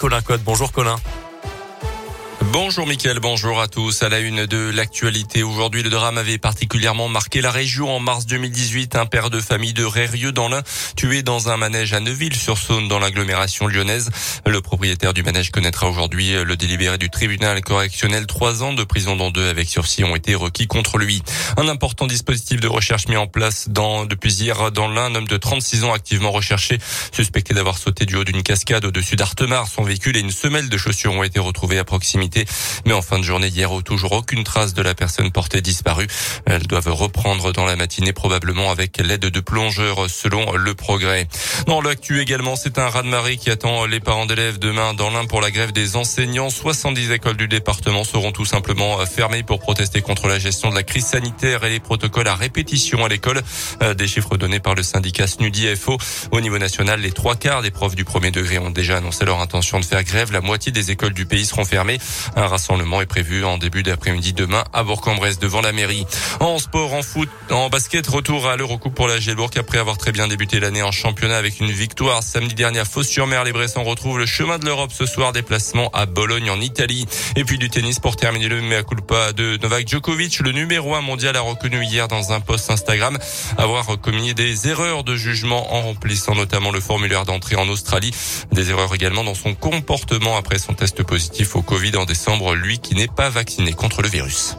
Colin Code. Bonjour Colin. Bonjour Mickaël, bonjour à tous. À la une de l'actualité, aujourd'hui le drame avait particulièrement marqué la région en mars 2018. Un père de famille de Rérieux dans l'Ain, tué dans un manège à Neuville-sur-Saône dans l'agglomération lyonnaise. Le propriétaire du manège connaîtra aujourd'hui le délibéré du tribunal correctionnel. Trois ans de prison dans deux avec sursis ont été requis contre lui. Un important dispositif de recherche mis en place dans, depuis hier dans l'Ain. Un homme de 36 ans activement recherché, suspecté d'avoir sauté du haut d'une cascade au-dessus d'Artemar. Son véhicule et une semelle de chaussures ont été retrouvés à proximité mais en fin de journée hier, toujours aucune trace de la personne portée disparue. Elles doivent reprendre dans la matinée probablement avec l'aide de plongeurs selon le progrès. Dans l'actu également, c'est un raz-de-marée qui attend les parents d'élèves demain dans l'Ain pour la grève des enseignants. 70 écoles du département seront tout simplement fermées pour protester contre la gestion de la crise sanitaire et les protocoles à répétition à l'école. Euh, des chiffres donnés par le syndicat SNUDI FO. Au niveau national, les trois quarts des profs du premier degré ont déjà annoncé leur intention de faire grève. La moitié des écoles du pays seront fermées. Un rassemblement est prévu en début d'après-midi demain à Bourg-en-Bresse devant la mairie. En sport, en foot, en basket, retour à l'Eurocoupe pour la Gielbourg après avoir très bien débuté l'année en championnat avec une victoire samedi dernier à Fos-sur-Mer. Les Bressans retrouvent le chemin de l'Europe ce soir, déplacement à Bologne en Italie. Et puis du tennis pour terminer le mea culpa de Novak Djokovic. Le numéro un mondial a reconnu hier dans un post Instagram avoir commis des erreurs de jugement en remplissant notamment le formulaire d'entrée en Australie. Des erreurs également dans son comportement après son test positif au Covid en décembre, lui qui n'est pas vacciné contre le virus.